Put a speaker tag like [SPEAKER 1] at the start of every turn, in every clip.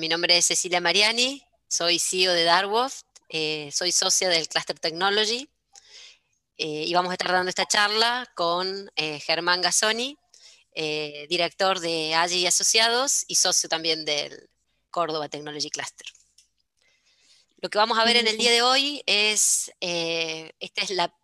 [SPEAKER 1] mi nombre es Cecilia Mariani, soy CEO de Darwoft, eh, soy socia del Cluster Technology eh, y vamos a estar dando esta charla con eh, Germán Gazzoni, director de AGI y Asociados y socio también del Córdoba Technology Cluster. Lo que vamos a ver en el día de hoy es, esta es la,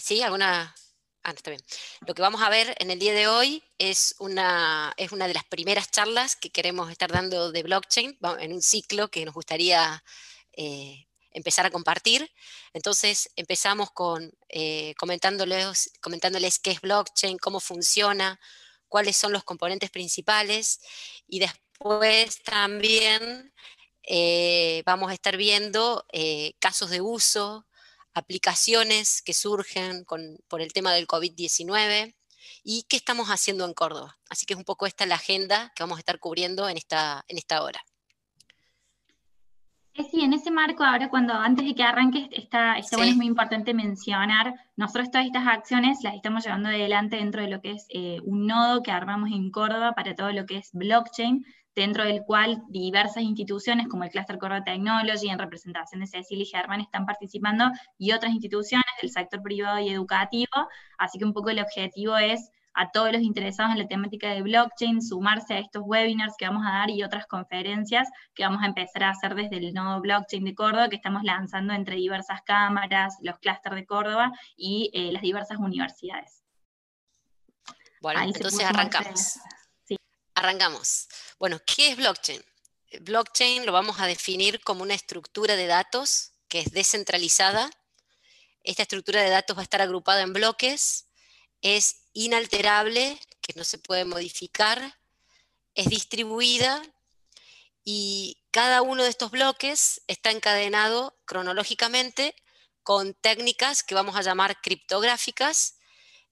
[SPEAKER 1] ¿sí? ¿Alguna Ah, está bien. Lo que vamos a ver en el día de hoy es una, es una de las primeras charlas que queremos estar dando de blockchain en un ciclo que nos gustaría eh, empezar a compartir. Entonces empezamos con eh, comentándoles, comentándoles qué es blockchain, cómo funciona, cuáles son los componentes principales y después también eh, vamos a estar viendo casos de uso, aplicaciones que surgen por el tema del COVID-19 y qué estamos haciendo en Córdoba. Así que es un poco esta la agenda que vamos a estar cubriendo en esta, en esta hora.
[SPEAKER 2] Sí, en ese marco, ahora cuando antes de que arranque, está, está bueno, es muy importante mencionar, nosotros todas estas acciones las estamos llevando adelante dentro de lo que es eh, un nodo que armamos en Córdoba para todo lo que es blockchain, dentro del cual diversas instituciones como el Cluster Core Technology en representación de Cecilia y Germán están participando y otras instituciones del sector privado y educativo, así que un poco el objetivo es a todos los interesados en la temática de blockchain, sumarse a estos webinars que vamos a dar y otras conferencias que vamos a empezar a hacer desde el nodo blockchain de Córdoba, que estamos lanzando entre diversas cámaras, los clústeres de Córdoba y eh, las diversas universidades.
[SPEAKER 1] Bueno, entonces arrancamos. Arrancamos. Bueno, ¿qué es blockchain? Blockchain lo vamos a definir como una estructura de datos que es descentralizada. Esta estructura de datos va a estar agrupada en bloques, es inalterable, que no se puede modificar, es distribuida y cada uno de estos bloques está encadenado cronológicamente con técnicas que vamos a llamar criptográficas.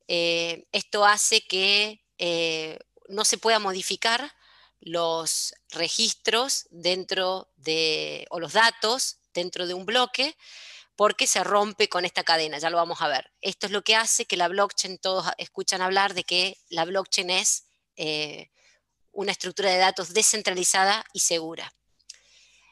[SPEAKER 1] Eh, esto hace que eh, no se pueda modificar los registros dentro de, o los datos dentro de un bloque, porque se rompe con esta cadena, ya lo vamos a ver. Esto es lo que hace que la blockchain, todos escuchan hablar de que la blockchain es eh, una estructura de datos descentralizada y segura.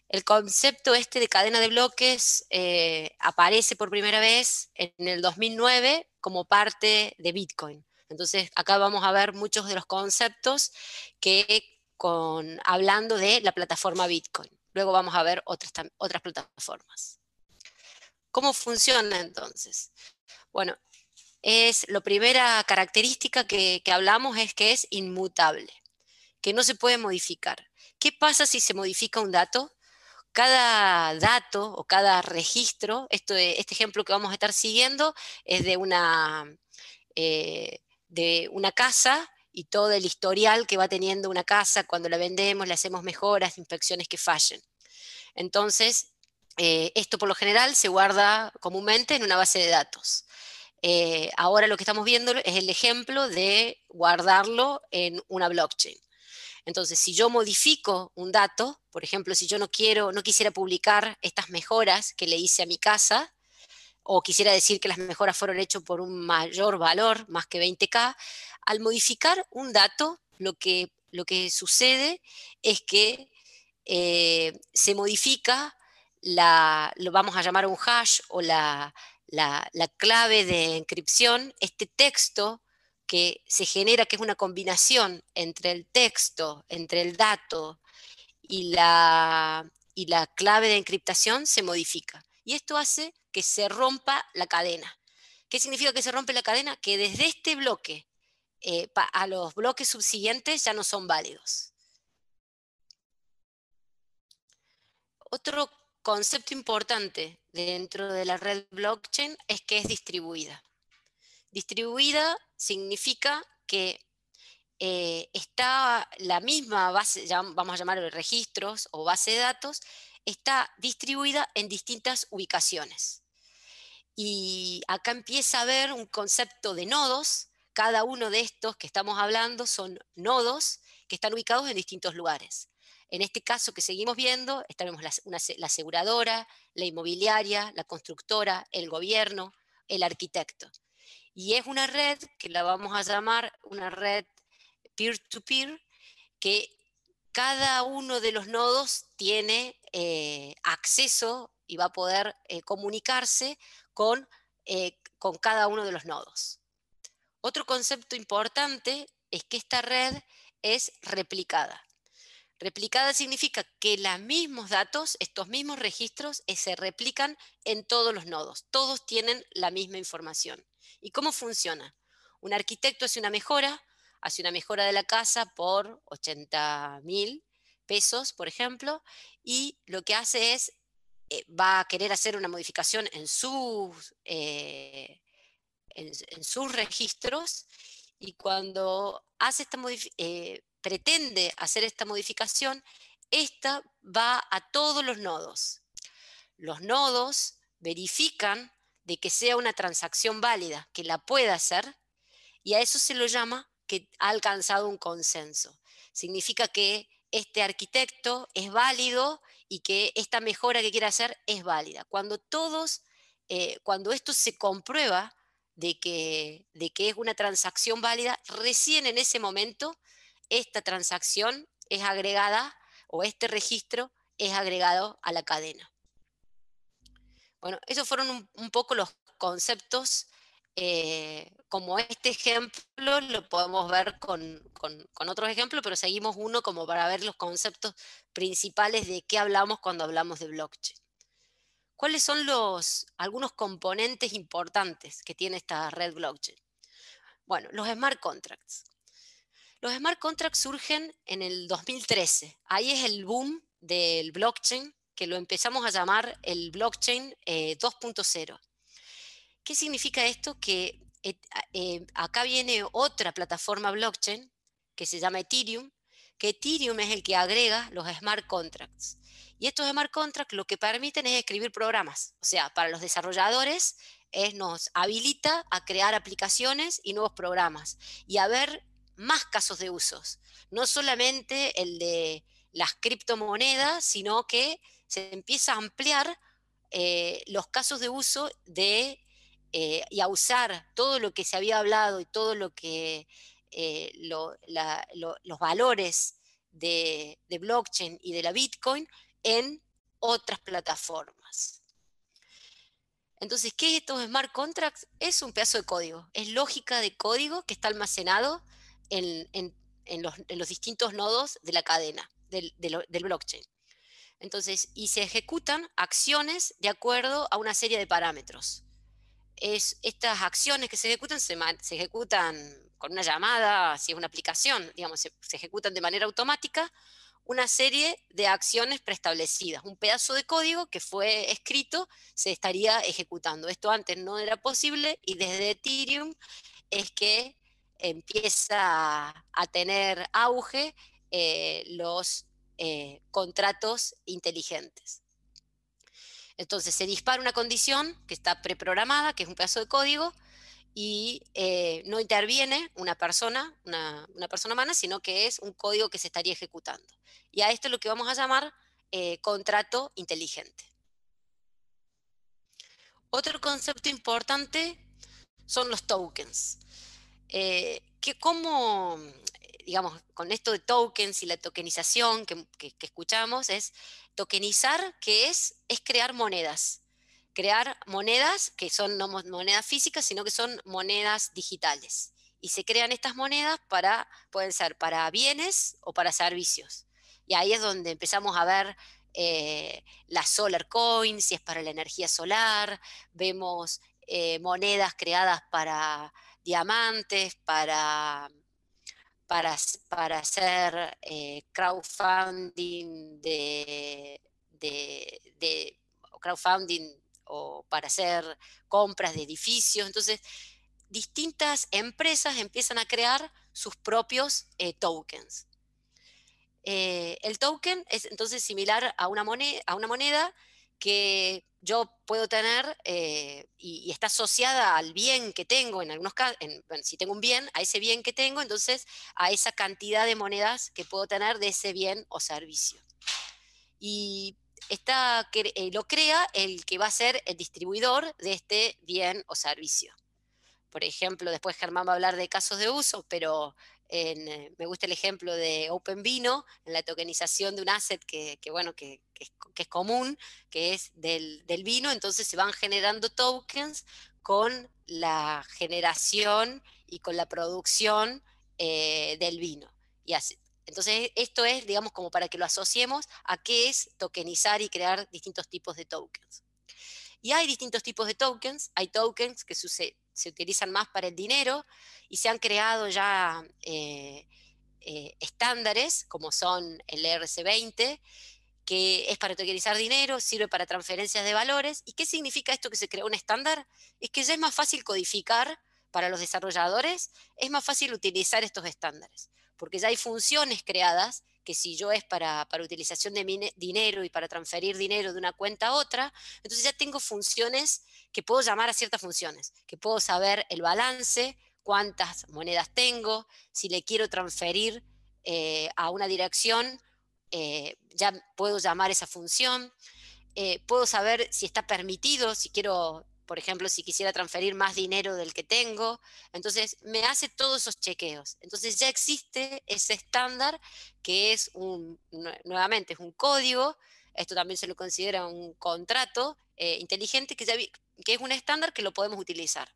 [SPEAKER 1] El concepto este de cadena de bloques eh, aparece por primera vez en el 2009 como parte de Bitcoin. Entonces, acá vamos a ver muchos de los conceptos que con, hablando de la plataforma Bitcoin. Luego vamos a ver otras, otras plataformas. ¿Cómo funciona entonces? Bueno, es la primera característica que, hablamos es que es inmutable, que no se puede modificar. ¿Qué pasa si se modifica un dato? cada dato o cada registro, esto, este ejemplo que vamos a estar siguiendo es de una, eh, de una casa y todo el historial que va teniendo una casa cuando la vendemos, le hacemos mejoras, inspecciones que fallen. Entonces, eh, esto por lo general se guarda comúnmente en una base de datos. Eh, ahora lo que estamos viendo es el ejemplo de guardarlo en una blockchain. Entonces, si yo modifico un dato, por ejemplo, si yo no quiero, no quisiera publicar estas mejoras que le hice a mi casa, o quisiera decir que las mejoras fueron hechas por un mayor valor, más que 20K, al modificar un dato, lo que, lo que sucede es que eh, se modifica la, lo vamos a llamar un hash o la, la, clave de encripción, este texto que se genera, que es una combinación entre el texto, entre el dato y la, y la clave de encriptación, se modifica. Y esto hace que se rompa la cadena. ¿Qué significa que se rompe la cadena? Que desde este bloque eh, a los bloques subsiguientes ya no son válidos. Otro concepto importante dentro de la red blockchain es que es distribuida. Distribuida significa que eh, está la misma base, vamos a llamarlo registros o base de datos, está distribuida en distintas ubicaciones. Y acá empieza a haber un concepto de nodos. Cada uno de estos que estamos hablando son nodos que están ubicados en distintos lugares. En este caso que seguimos viendo, estaremos la, aseguradora, la inmobiliaria, la constructora, el gobierno, el arquitecto. Y es una red que la vamos a llamar una red peer-to-peer, -peer, que cada uno de los nodos tiene eh, acceso y va a poder eh, comunicarse con, con cada uno de los nodos. Otro concepto importante es que esta red es replicada. Replicada significa que los mismos datos, estos mismos registros, se replican en todos los nodos. Todos tienen la misma información. ¿Y cómo funciona? Un arquitecto hace una mejora, hace una mejora de la casa por 80 mil pesos, por ejemplo, y lo que hace es, eh, va a querer hacer una modificación en sus, eh, en, sus registros, y cuando hace esta eh, pretende hacer esta modificación, esta va a todos los nodos. Los nodos verifican de que sea una transacción válida, que la pueda hacer, y a eso se lo llama que ha alcanzado un consenso. Significa que este arquitecto es válido y que esta mejora que quiere hacer es válida. Cuando todos, eh, cuando esto se comprueba de que, de que es una transacción válida, recién en ese momento esta transacción es agregada o este registro es agregado a la cadena. Bueno, esos fueron un poco los conceptos eh, como este ejemplo lo podemos ver con, otros ejemplos, pero seguimos uno como para ver los conceptos principales de qué hablamos cuando hablamos de blockchain. ¿Cuáles son los, algunos componentes importantes que tiene esta red blockchain? Bueno, los smart contracts. Los smart contracts surgen en el 2013. Ahí es el boom del blockchain, que lo empezamos a llamar el blockchain 2.0. Eh, ¿Qué significa esto? Que eh, acá viene otra plataforma blockchain que se llama Ethereum, que Ethereum es el que agrega los smart contracts. Y estos smart contracts lo que permiten es escribir programas. O sea, para los desarrolladores es, nos habilita a crear aplicaciones y nuevos programas y a ver más casos de usos. No solamente el de las criptomonedas, sino que se empieza a ampliar eh, los casos de uso de eh, y a usar todo lo que se había hablado y todo lo que eh, los valores de, blockchain y de la Bitcoin en otras plataformas. Entonces, ¿qué es estos smart contracts? Es un pedazo de código, es lógica de código que está almacenado en, los, distintos nodos de la cadena del, del blockchain. Entonces, y se ejecutan acciones de acuerdo a una serie de parámetros es, estas acciones que se ejecutan se, ejecutan con una llamada, si es una aplicación, digamos, se, ejecutan de manera automática una serie de acciones preestablecidas. Un pedazo de código que fue escrito se estaría ejecutando. Esto antes no era posible y desde Ethereum es que empieza a tener auge eh, los eh, contratos inteligentes. Entonces se dispara una condición que está preprogramada, que es un pedazo de código, y eh, no interviene una persona, una, persona humana, sino que es un código que se estaría ejecutando. Y a esto es lo que vamos a llamar eh, contrato inteligente. Otro concepto importante son los tokens. Eh, que como, digamos, con esto de tokens y la tokenización que escuchamos, es tokenizar, que es, es crear monedas. Crear monedas que son no monedas físicas, sino que son monedas digitales. Y se crean estas monedas para, pueden ser para bienes o para servicios. Y ahí es donde empezamos a ver eh, las solar coins, si es para la energía solar, vemos eh, monedas creadas para diamantes, para para, para hacer eh, crowdfunding de, crowdfunding o para hacer compras de edificios. Entonces, distintas empresas empiezan a crear sus propios eh, tokens. Eh, el token es entonces similar a una moneda, a una moneda que yo puedo tener eh, y, está asociada al bien que tengo, en algunos casos, si tengo un bien, a ese bien que tengo, entonces a esa cantidad de monedas que puedo tener de ese bien o servicio. Y está, eh, lo crea el que va a ser el distribuidor de este bien o servicio. Por ejemplo, después Germán va a hablar de casos de uso, pero eh, me gusta el ejemplo de OpenVino, en la tokenización de un asset que, bueno, que, es, común, que es del, vino, entonces se van generando tokens con la generación y con la producción eh, del vino. Y así. Entonces, esto es, digamos, como para que lo asociemos a qué es tokenizar y crear distintos tipos de tokens. Y hay distintos tipos de tokens. Hay tokens que se, utilizan más para el dinero y se han creado ya eh, eh, estándares, como son el ERC20, que es para tokenizar dinero, sirve para transferencias de valores. ¿Y qué significa esto que se creó un estándar? Es que ya es más fácil codificar para los desarrolladores, es más fácil utilizar estos estándares, porque ya hay funciones creadas que si yo es para, para utilización de dinero y para transferir dinero de una cuenta a otra, entonces ya tengo funciones que puedo llamar a ciertas funciones, que puedo saber el balance, cuántas monedas tengo, si le quiero transferir eh, a una dirección, eh, ya puedo llamar esa función, eh, puedo saber si está permitido, si quiero por ejemplo, si quisiera transferir más dinero del que tengo. Entonces, me hace todos esos chequeos. Entonces, ya existe ese estándar que es un, nuevamente, es un código. Esto también se lo considera un contrato eh, inteligente que, es un estándar que lo podemos utilizar.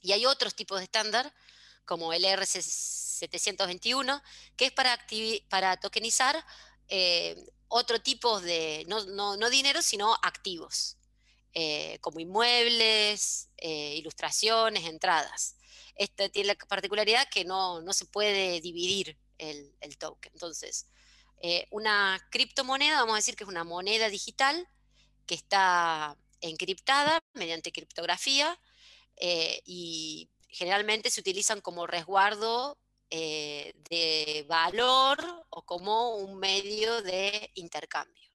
[SPEAKER 1] Y hay otros tipos de estándar, como el ERC 721, que es para, para tokenizar eh, otro tipo de, no, no dinero, sino activos. Eh, como inmuebles, eh, ilustraciones, entradas. Esta tiene la particularidad que no, se puede dividir el, token. Entonces, eh, una criptomoneda, vamos a decir que es una moneda digital que está encriptada mediante criptografía y generalmente se utilizan como resguardo de valor o como un medio de intercambio.